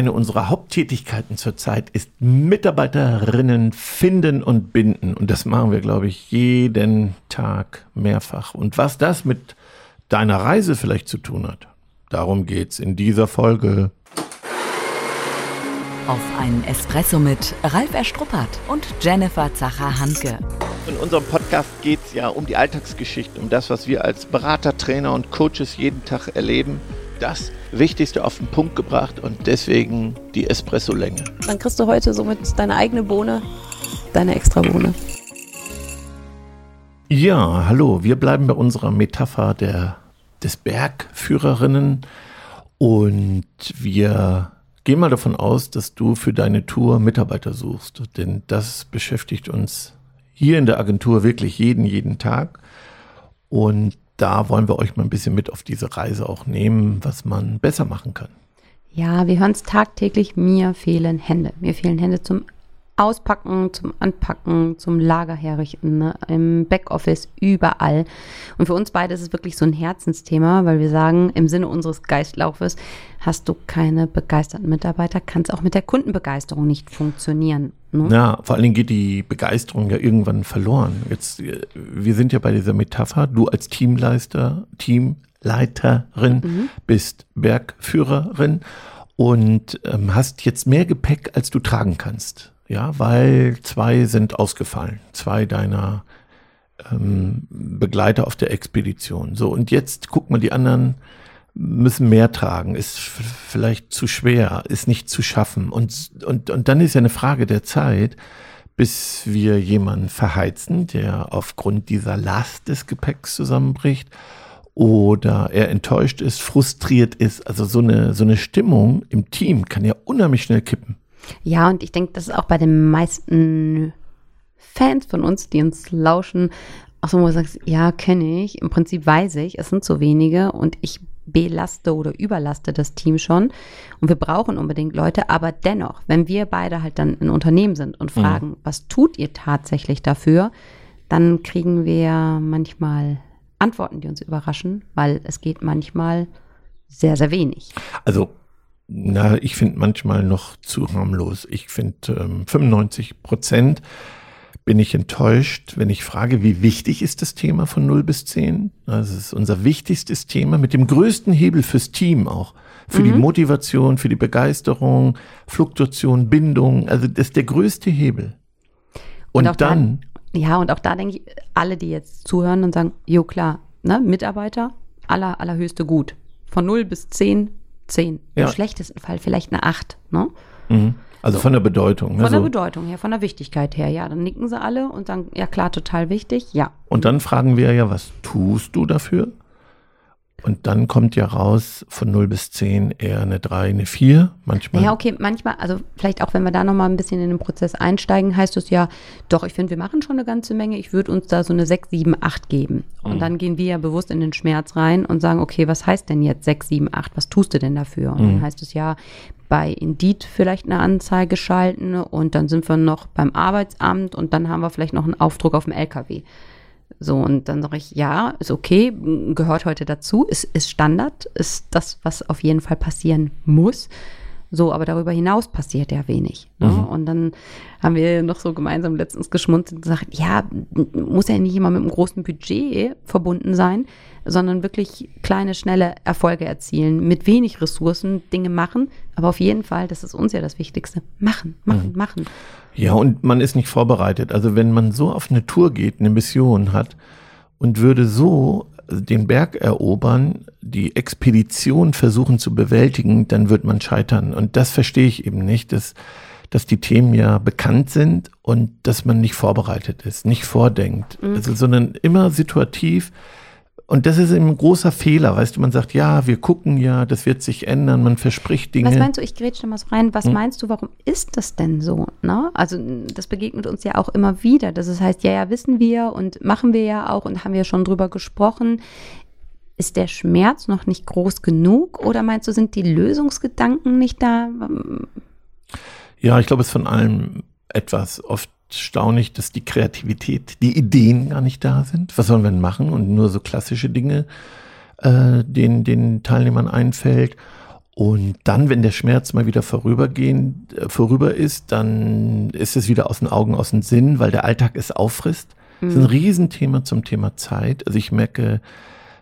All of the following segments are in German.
eine unserer Haupttätigkeiten zurzeit ist Mitarbeiterinnen finden und binden. Und das machen wir, glaube ich, jeden Tag mehrfach. Und was das mit deiner Reise vielleicht zu tun hat, darum geht's in dieser Folge. Auf einen Espresso mit Ralf Erstruppert und Jennifer Zacher-Hanke. In unserem Podcast geht es ja um die Alltagsgeschichte, um das, was wir als Berater, Trainer und Coaches jeden Tag erleben das Wichtigste auf den Punkt gebracht und deswegen die Espresso-Länge. Dann kriegst du heute somit deine eigene Bohne, deine extra Bohne. Ja, hallo, wir bleiben bei unserer Metapher der, des Bergführerinnen und wir gehen mal davon aus, dass du für deine Tour Mitarbeiter suchst, denn das beschäftigt uns hier in der Agentur wirklich jeden, jeden Tag. Und da wollen wir euch mal ein bisschen mit auf diese Reise auch nehmen, was man besser machen kann. Ja, wir hören es tagtäglich, mir fehlen Hände. Mir fehlen Hände zum Auspacken, zum Anpacken, zum Lager herrichten, ne? im Backoffice, überall. Und für uns beide ist es wirklich so ein Herzensthema, weil wir sagen, im Sinne unseres Geistlaufes, hast du keine begeisterten Mitarbeiter, kann es auch mit der Kundenbegeisterung nicht funktionieren. Ne? Ja, vor allen Dingen geht die Begeisterung ja irgendwann verloren. Jetzt, äh, wir sind ja bei dieser Metapher, du als Teamleister, Teamleiterin mhm. bist Bergführerin und ähm, hast jetzt mehr Gepäck, als du tragen kannst. Ja, weil zwei sind ausgefallen. Zwei deiner ähm, Begleiter auf der Expedition. So, und jetzt guck mal, die anderen müssen mehr tragen, ist vielleicht zu schwer, ist nicht zu schaffen. Und, und, und dann ist ja eine Frage der Zeit, bis wir jemanden verheizen, der aufgrund dieser Last des Gepäcks zusammenbricht oder er enttäuscht ist, frustriert ist. Also so eine, so eine Stimmung im Team kann ja unheimlich schnell kippen. Ja, und ich denke, das ist auch bei den meisten Fans von uns, die uns lauschen, auch so, wo du sagst, ja, kenne ich. Im Prinzip weiß ich, es sind so wenige und ich belaste oder überlaste das Team schon. Und wir brauchen unbedingt Leute, aber dennoch, wenn wir beide halt dann in Unternehmen sind und mhm. fragen, mhm. was tut ihr tatsächlich dafür, dann kriegen wir manchmal Antworten, die uns überraschen, weil es geht manchmal sehr, sehr wenig. Also na, ich finde manchmal noch zu harmlos. Ich finde ähm, 95 Prozent bin ich enttäuscht, wenn ich frage, wie wichtig ist das Thema von 0 bis 10? Also es ist unser wichtigstes Thema mit dem größten Hebel fürs Team auch. Für mhm. die Motivation, für die Begeisterung, Fluktuation, Bindung. Also das ist der größte Hebel. Und, und dann. Da, ja, und auch da denke ich, alle, die jetzt zuhören und sagen, jo klar, ne, Mitarbeiter, aller, allerhöchste Gut. Von 0 bis 10 10. Ja. Im schlechtesten Fall vielleicht eine 8. Ne? Mhm. Also so. von der Bedeutung. Ne? Von der Bedeutung her, von der Wichtigkeit her, ja. Dann nicken sie alle und sagen, ja klar, total wichtig, ja. Und dann fragen wir ja, was tust du dafür? Und dann kommt ja raus von 0 bis 10 eher eine 3, eine 4 manchmal. Ja, okay, manchmal, also vielleicht auch wenn wir da nochmal ein bisschen in den Prozess einsteigen, heißt es ja, doch, ich finde, wir machen schon eine ganze Menge. Ich würde uns da so eine 6, 7, 8 geben. Und mhm. dann gehen wir ja bewusst in den Schmerz rein und sagen, okay, was heißt denn jetzt 6, 7, 8? Was tust du denn dafür? Und mhm. dann heißt es ja, bei Indeed vielleicht eine Anzeige schalten und dann sind wir noch beim Arbeitsamt und dann haben wir vielleicht noch einen Aufdruck auf dem LKW. So, und dann sage ich, ja, ist okay, gehört heute dazu, ist, ist Standard, ist das, was auf jeden Fall passieren muss. So, aber darüber hinaus passiert ja wenig. Ne? Mhm. Und dann haben wir noch so gemeinsam letztens geschmunzelt und gesagt, ja, muss ja nicht immer mit einem großen Budget verbunden sein, sondern wirklich kleine, schnelle Erfolge erzielen, mit wenig Ressourcen Dinge machen. Aber auf jeden Fall, das ist uns ja das Wichtigste, machen, machen, mhm. machen. Ja, und man ist nicht vorbereitet. Also wenn man so auf eine Tour geht, eine Mission hat und würde so den Berg erobern, die Expedition versuchen zu bewältigen, dann wird man scheitern. Und das verstehe ich eben nicht, dass, dass die Themen ja bekannt sind und dass man nicht vorbereitet ist, nicht vordenkt, mhm. also, sondern immer situativ und das ist ein großer Fehler, weißt du, man sagt, ja, wir gucken ja, das wird sich ändern, man verspricht Dinge. Was meinst du, ich grätsche mal so rein, was hm? meinst du, warum ist das denn so? Ne? Also das begegnet uns ja auch immer wieder, dass es heißt, ja, ja, wissen wir und machen wir ja auch und haben wir schon drüber gesprochen. Ist der Schmerz noch nicht groß genug oder meinst du, sind die Lösungsgedanken nicht da? Ja, ich glaube, es ist von allem etwas. Oft staunlich, dass die Kreativität, die Ideen gar nicht da sind. Was sollen wir denn machen? Und nur so klassische Dinge, äh, den, den Teilnehmern einfällt. Und dann, wenn der Schmerz mal wieder vorübergehen, äh, vorüber ist, dann ist es wieder aus den Augen, aus dem Sinn, weil der Alltag es auffrisst. Das ist ein Riesenthema zum Thema Zeit. Also ich merke,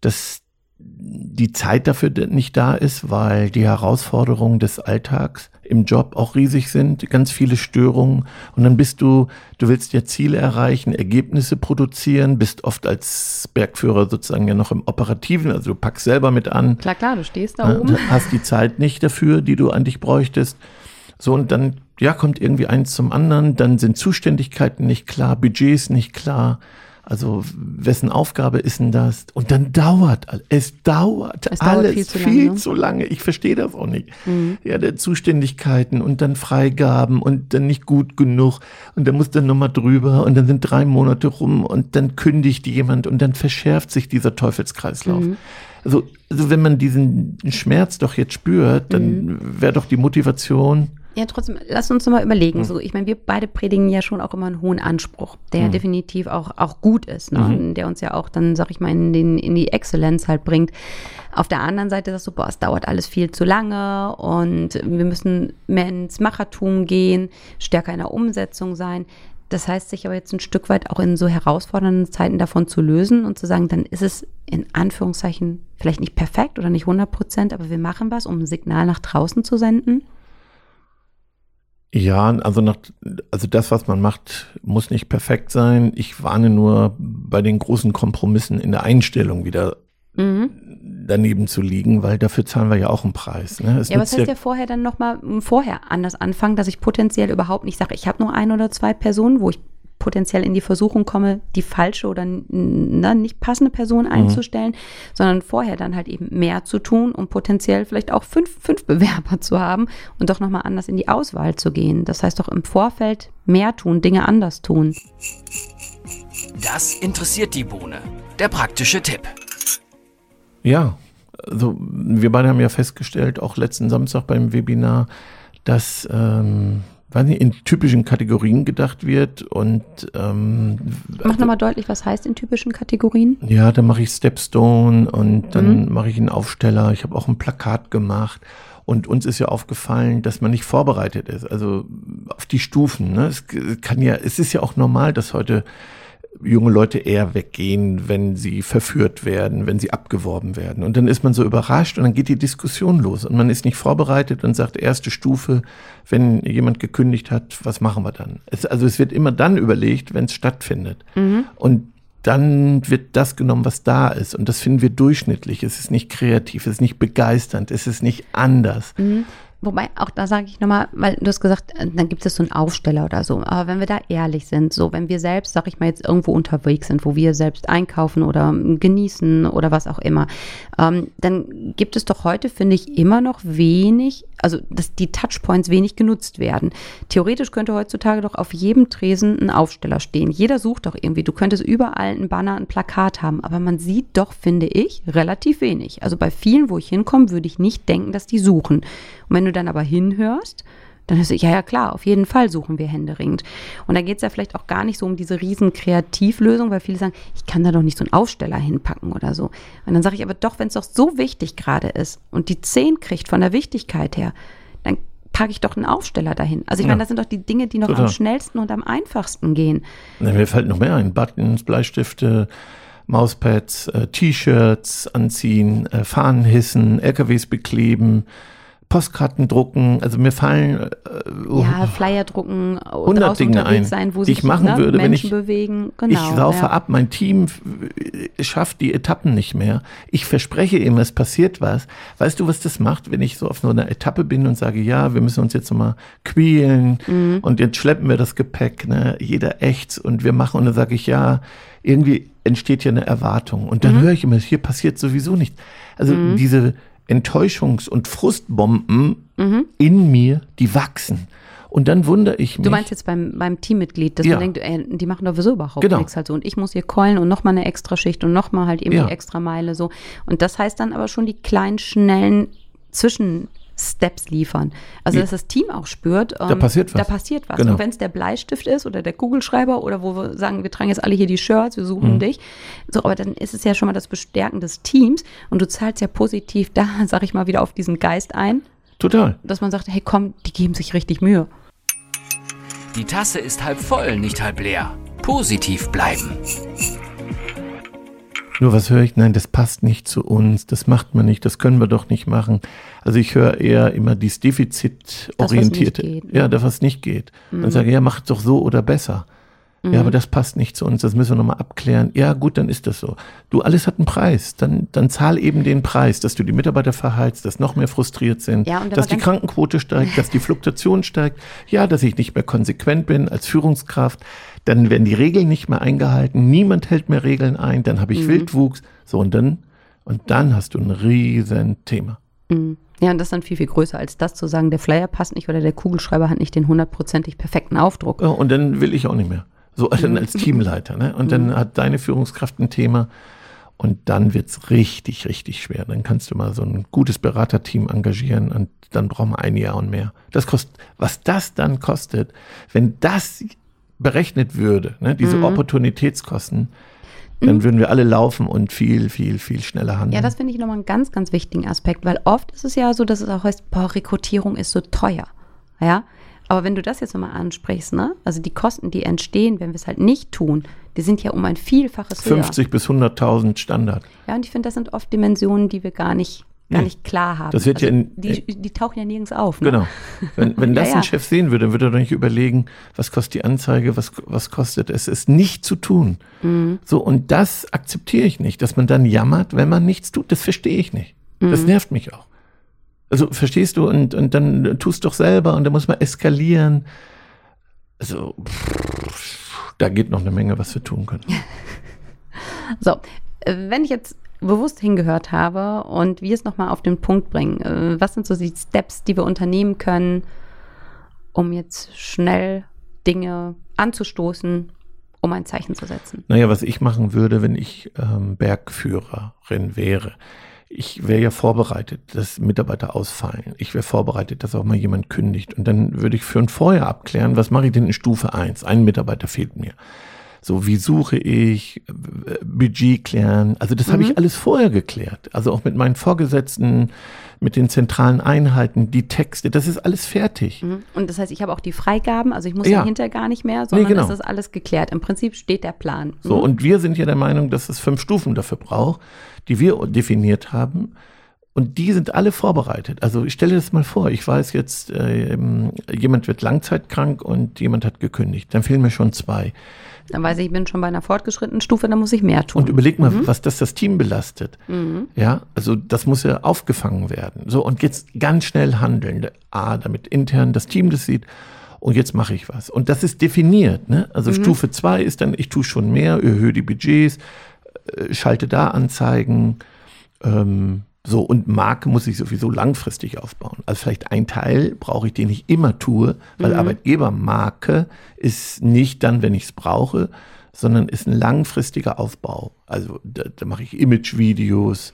dass die Zeit dafür nicht da ist, weil die Herausforderungen des Alltags im Job auch riesig sind, ganz viele Störungen und dann bist du, du willst ja Ziele erreichen, Ergebnisse produzieren, bist oft als Bergführer sozusagen ja noch im Operativen, also du packst selber mit an. Klar, klar, du stehst da oben. Hast die Zeit nicht dafür, die du an dich bräuchtest. So und dann, ja, kommt irgendwie eins zum anderen, dann sind Zuständigkeiten nicht klar, Budgets nicht klar also wessen Aufgabe ist denn das? Und dann dauert es dauert es alles viel, zu, viel lange, ne? zu lange. Ich verstehe das auch nicht. Mhm. Ja, der Zuständigkeiten und dann Freigaben und dann nicht gut genug und dann muss dann nochmal drüber und dann sind drei Monate rum und dann kündigt jemand und dann verschärft sich dieser Teufelskreislauf. Mhm. Also, also wenn man diesen Schmerz doch jetzt spürt, dann mhm. wäre doch die Motivation ja, trotzdem, lass uns nochmal überlegen. Mhm. So, ich meine, wir beide predigen ja schon auch immer einen hohen Anspruch, der mhm. definitiv auch, auch gut ist, ne? Mhm. der uns ja auch dann, sag ich mal, in, den, in die Exzellenz halt bringt. Auf der anderen Seite sagst du, boah, es dauert alles viel zu lange und wir müssen mehr ins Machertum gehen, stärker in der Umsetzung sein. Das heißt, sich aber jetzt ein Stück weit auch in so herausfordernden Zeiten davon zu lösen und zu sagen, dann ist es in Anführungszeichen vielleicht nicht perfekt oder nicht 100 Prozent, aber wir machen was, um ein Signal nach draußen zu senden. Ja, also nach, also das, was man macht, muss nicht perfekt sein. Ich warne nur bei den großen Kompromissen in der Einstellung wieder mhm. daneben zu liegen, weil dafür zahlen wir ja auch einen Preis. Ne? ja, was heißt ja, ja vorher dann nochmal vorher anders anfangen, dass ich potenziell überhaupt nicht sage, ich habe nur ein oder zwei Personen, wo ich potenziell in die Versuchung komme, die falsche oder ne, nicht passende Person mhm. einzustellen, mhm. sondern vorher dann halt eben mehr zu tun, um potenziell vielleicht auch fünf, fünf Bewerber zu haben und doch nochmal anders in die Auswahl zu gehen. Das heißt doch im Vorfeld mehr tun, Dinge anders tun. Das interessiert die Bohne. Der praktische Tipp. Ja, also wir beide haben ja festgestellt, auch letzten Samstag beim Webinar, dass ähm, in typischen Kategorien gedacht wird und ähm, Mach nochmal deutlich, was heißt in typischen Kategorien? Ja, dann mache ich Stepstone und dann mhm. mache ich einen Aufsteller. Ich habe auch ein Plakat gemacht. Und uns ist ja aufgefallen, dass man nicht vorbereitet ist, also auf die Stufen. Ne? Es kann ja, es ist ja auch normal, dass heute junge Leute eher weggehen, wenn sie verführt werden, wenn sie abgeworben werden. Und dann ist man so überrascht und dann geht die Diskussion los und man ist nicht vorbereitet und sagt, erste Stufe, wenn jemand gekündigt hat, was machen wir dann? Es, also es wird immer dann überlegt, wenn es stattfindet. Mhm. Und dann wird das genommen, was da ist. Und das finden wir durchschnittlich. Es ist nicht kreativ, es ist nicht begeisternd, es ist nicht anders. Mhm. Wobei, auch da sage ich nochmal, weil du hast gesagt, äh, dann gibt es so einen Aufsteller oder so. Aber wenn wir da ehrlich sind, so, wenn wir selbst, sag ich mal, jetzt irgendwo unterwegs sind, wo wir selbst einkaufen oder genießen oder was auch immer, ähm, dann gibt es doch heute, finde ich, immer noch wenig, also dass die Touchpoints wenig genutzt werden. Theoretisch könnte heutzutage doch auf jedem Tresen ein Aufsteller stehen. Jeder sucht doch irgendwie. Du könntest überall ein Banner, ein Plakat haben, aber man sieht doch, finde ich, relativ wenig. Also bei vielen, wo ich hinkomme, würde ich nicht denken, dass die suchen. Und wenn du dann aber hinhörst, dann du, ja, ja, klar, auf jeden Fall suchen wir händeringend. Und da geht es ja vielleicht auch gar nicht so um diese riesen Kreativlösung, weil viele sagen, ich kann da doch nicht so einen Aufsteller hinpacken oder so. Und dann sage ich aber doch, wenn es doch so wichtig gerade ist und die 10 kriegt von der Wichtigkeit her, dann packe ich doch einen Aufsteller dahin. Also ich ja. meine, das sind doch die Dinge, die noch Total. am schnellsten und am einfachsten gehen. Ja, mir fällt noch mehr ein. Buttons, Bleistifte, Mauspads, äh, T-Shirts anziehen, äh, Fahnen hissen, LKWs bekleben, Postkarten drucken, also mir fallen äh, ja Flyer drucken, 100 Dinge ein, sein, wo die sich, ich machen ne, würde, Menschen wenn ich bewegen. Genau, ich saufe ja. ab, mein Team schafft die Etappen nicht mehr. Ich verspreche ihm, es passiert was. Weißt du, was das macht, wenn ich so auf so einer Etappe bin und sage, ja, wir müssen uns jetzt nochmal quälen mhm. und jetzt schleppen wir das Gepäck, ne? Jeder echt und wir machen und dann sage ich, ja, irgendwie entsteht ja eine Erwartung und dann mhm. höre ich immer, hier passiert sowieso nichts. Also mhm. diese Enttäuschungs- und Frustbomben mhm. in mir, die wachsen. Und dann wundere ich mich. Du meinst jetzt beim, beim Teammitglied, dass ja. man denkt, ey, die machen doch sowieso überhaupt genau. nichts halt so. Und ich muss hier keulen und nochmal eine extra Schicht und nochmal halt eben ja. die extra Meile so. Und das heißt dann aber schon die kleinen, schnellen Zwischen- Steps liefern. Also dass das Team auch spürt, ähm, Da passiert was. Da passiert was. Genau. Und wenn es der Bleistift ist oder der Kugelschreiber oder wo wir sagen, wir tragen jetzt alle hier die Shirts, wir Mhm. suchen dich. So, aber dann ist es ja schon mal das Bestärken des Teams und du zahlst ja positiv da, sag ich mal, wieder auf diesen Geist ein, Total. dass man sagt, hey komm, die geben sich richtig Mühe. Die Tasse ist halb voll, nicht halb leer. Positiv bleiben. Nur was höre ich? Nein, das passt nicht zu uns, das macht man nicht, das können wir doch nicht machen. Also ich höre eher immer dieses defizitorientierte, Das, was nicht geht, ja, das was nicht geht. Und sage, ja, macht doch so oder besser. Ja, aber das passt nicht zu uns, das müssen wir nochmal abklären. Ja, gut, dann ist das so. Du, alles hat einen Preis. Dann, dann zahl eben den Preis, dass du die Mitarbeiter verheizt, dass noch mehr frustriert sind, Ja, dass die Krankenquote steigt, dass die Fluktuation steigt. Ja, dass ich nicht mehr konsequent bin als Führungskraft. Dann werden die Regeln nicht mehr eingehalten. Niemand hält mehr Regeln ein. Dann habe ich Wildwuchs. So, und dann, und dann hast du ein riesen Thema. Mhm. Ja, und das ist dann viel, viel größer als das zu sagen, der Flyer passt nicht oder der Kugelschreiber hat nicht den hundertprozentig perfekten Aufdruck. Ja, und dann will ich auch nicht mehr. So dann als Teamleiter. Ne? Und dann hat deine Führungskraft ein Thema. Und dann wird's richtig, richtig schwer. Dann kannst du mal so ein gutes Beraterteam engagieren und dann brauchen wir ein Jahr und mehr. Das kostet, was das dann kostet, wenn das berechnet würde, ne, diese Opportunitätskosten, dann würden wir alle laufen und viel, viel, viel schneller handeln. Ja, das finde ich nochmal einen ganz, ganz wichtigen Aspekt, weil oft ist es ja so, dass es auch heißt, boah, Rekrutierung ist so teuer. Ja, aber wenn du das jetzt nochmal ansprichst, ne, also die Kosten, die entstehen, wenn wir es halt nicht tun, die sind ja um ein Vielfaches höher. 50 bis 100.000 Standard. Ja, und ich finde, das sind oft Dimensionen, die wir gar nicht, gar nicht klar haben. Das wird ja in- die, die tauchen ja nirgends auf. Ne? Genau. Wenn, wenn das Ja, ja. ein Chef sehen würde, dann würde er doch nicht überlegen, was kostet die Anzeige, was, was kostet es, es nicht zu tun. Mhm. So, und das akzeptiere ich nicht, dass man dann jammert, wenn man nichts tut. Das verstehe ich nicht. Mhm. Das nervt mich auch. Also, verstehst du? Und, und dann tust doch selber und dann muss man eskalieren. Also, pff, da geht noch eine Menge, was wir tun können. So, wenn ich jetzt bewusst hingehört habe und wir es nochmal auf den Punkt bringen, äh, was sind so die Steps, die wir unternehmen können, um jetzt schnell Dinge anzustoßen, um ein Zeichen zu setzen? Naja, was ich machen würde, wenn ich ähm, Bergführerin wäre. Ich wäre ja vorbereitet, dass Mitarbeiter ausfallen. Ich wäre vorbereitet, dass auch mal jemand kündigt. Und dann würde ich für ein Vorher abklären, was mache ich denn in Stufe 1? Ein Mitarbeiter fehlt mir. So, wie suche ich, äh, Budget klären. Also das habe ich alles vorher geklärt. Also auch mit meinen Vorgesetzten, mit den zentralen Einheiten, die Texte, das ist alles fertig. Mhm. Und das heißt, ich habe auch die Freigaben, also ich muss Ja. hinterher gar nicht mehr, sondern genau. es ist alles geklärt. Im Prinzip steht der Plan. So, Mhm. und wir sind ja der Meinung, dass es fünf Stufen dafür braucht, die wir definiert haben. Und die sind alle vorbereitet. Also ich stelle das mal vor, ich weiß jetzt, ähm, jemand wird langzeitkrank und jemand hat gekündigt. Dann fehlen mir schon zwei. Dann weiß ich, ich bin schon bei einer fortgeschrittenen Stufe, dann muss ich mehr tun. Und überleg mal, was das das Team belastet. Ja, also das muss ja aufgefangen werden. So, und jetzt ganz schnell handeln. A, damit intern das Team das sieht. Und jetzt mache ich was. Und das ist definiert. Ne? Also Stufe zwei ist dann, ich tue schon mehr, erhöhe die Budgets, äh, schalte da Anzeigen. Ähm, so, und Marke muss ich sowieso langfristig aufbauen. Also vielleicht ein Teil brauche ich, den ich immer tue, weil Arbeitgebermarke ist nicht dann, wenn ich es brauche, sondern ist ein langfristiger Aufbau. Also da, da mache ich Image-Videos,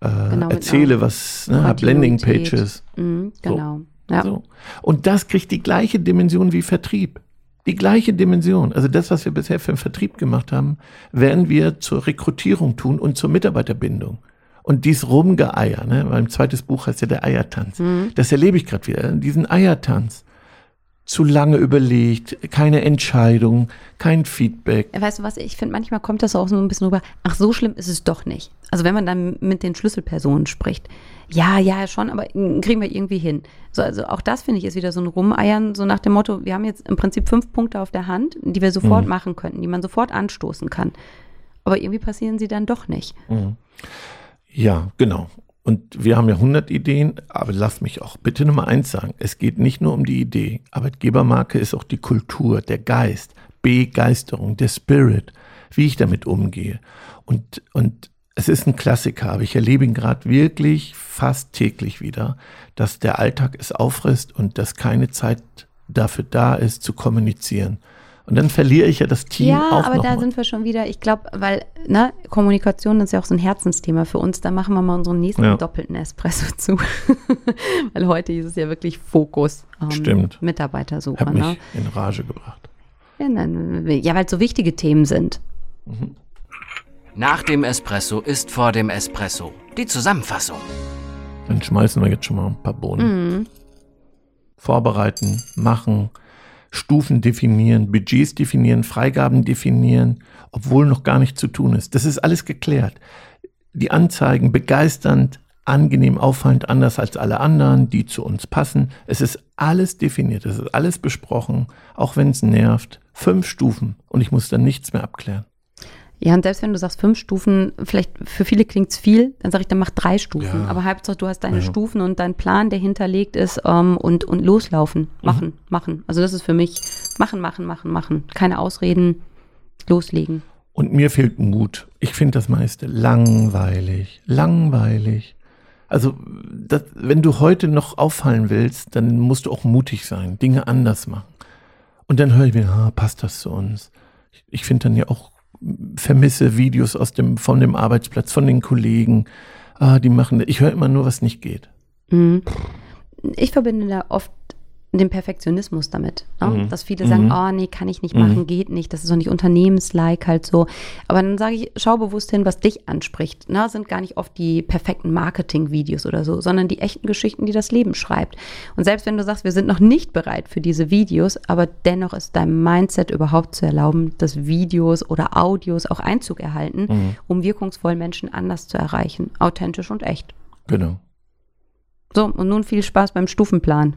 äh, Genau, erzähle was, ne, hab Landing-Pages. Mhm, genau. Ja. So. Und das kriegt die gleiche Dimension wie Vertrieb. Die gleiche Dimension. Also das, was wir bisher für den Vertrieb gemacht haben, werden wir zur Rekrutierung tun und zur Mitarbeiterbindung. Und dies Rumgeeier, ne? Mein zweites Buch heißt ja der Eiertanz. Das erlebe ich gerade wieder, diesen Eiertanz. Zu lange überlegt, keine Entscheidung, kein Feedback. Weißt du was, ich finde, manchmal kommt das auch so ein bisschen rüber, ach, so schlimm ist es doch nicht. Also wenn man dann mit den Schlüsselpersonen spricht, ja, ja, schon, aber kriegen wir irgendwie hin. So, also auch das finde ich ist wieder so ein Rumeiern, so nach dem Motto, wir haben jetzt im Prinzip fünf Punkte auf der Hand, die wir sofort machen könnten, die man sofort anstoßen kann. Aber irgendwie passieren sie dann doch nicht. Ja, genau. Und wir haben ja 100 Ideen, aber lass mich auch bitte Nummer eins sagen. Es geht nicht nur um die Idee. Arbeitgebermarke ist auch die Kultur, der Geist, Begeisterung, der Spirit, wie ich damit umgehe. Und, und es ist ein Klassiker, aber ich erlebe ihn gerade wirklich fast täglich wieder, dass der Alltag es auffrisst und dass keine Zeit dafür da ist, zu kommunizieren. Und dann verliere ich ja das Team ja, auch aber noch da mal. sind wir schon wieder, ich glaube, weil ne, Kommunikation ist ja auch so ein Herzensthema für uns. Da machen wir mal unseren nächsten Ja. doppelten Espresso zu. weil heute ist es ja wirklich Fokus. ähm, Stimmt. Mitarbeitersuche. Mich Ne? in Rage gebracht. Ja, nein, ja weil es so wichtige Themen sind. Nach dem Espresso ist vor dem Espresso. Die Zusammenfassung. Dann schmeißen wir jetzt schon mal ein paar Bohnen. Vorbereiten, machen, Stufen definieren, Budgets definieren, Freigaben definieren, obwohl noch gar nichts zu tun ist. Das ist alles geklärt. Die Anzeigen begeisternd, angenehm, auffallend, anders als alle anderen, die zu uns passen. Es ist alles definiert, es ist alles besprochen, auch wenn es nervt. Fünf Stufen und ich muss dann nichts mehr abklären. Ja, und selbst wenn du sagst fünf Stufen, vielleicht für viele klingt es viel, dann sage ich, dann mach drei Stufen. Ja. Aber Hauptsache, du hast deine Ja. Stufen und dein Plan, der hinterlegt ist ähm, und, und loslaufen, machen, machen. Also das ist für mich machen, machen, machen, machen. Keine Ausreden, loslegen. Und mir fehlt Mut. Ich finde das meiste langweilig, langweilig. Also, das, wenn du heute noch auffallen willst, dann musst du auch mutig sein, Dinge anders machen. Und dann höre ich mir, ah, passt das zu uns? Ich, ich finde dann ja auch, vermisse Videos aus dem, von dem Arbeitsplatz, von den Kollegen. Ah, die machen, ich höre immer nur, was nicht geht. Mhm. Ich verbinde da oft den Perfektionismus damit. Ne? Mhm. Dass viele sagen, Mhm. oh nee, kann ich nicht Mhm. machen, geht nicht, das ist doch nicht unternehmenslike halt so. Aber dann sage ich, schau bewusst hin, was dich anspricht. Ne? Sind gar nicht oft die perfekten Marketing-Videos oder so, sondern die echten Geschichten, die das Leben schreibt. Und selbst wenn du sagst, wir sind noch nicht bereit für diese Videos, aber dennoch ist deinem Mindset überhaupt zu erlauben, dass Videos oder Audios auch Einzug erhalten, Mhm. um wirkungsvoll Menschen anders zu erreichen. Authentisch und echt. Genau. So, und nun viel Spaß beim Stufenplan.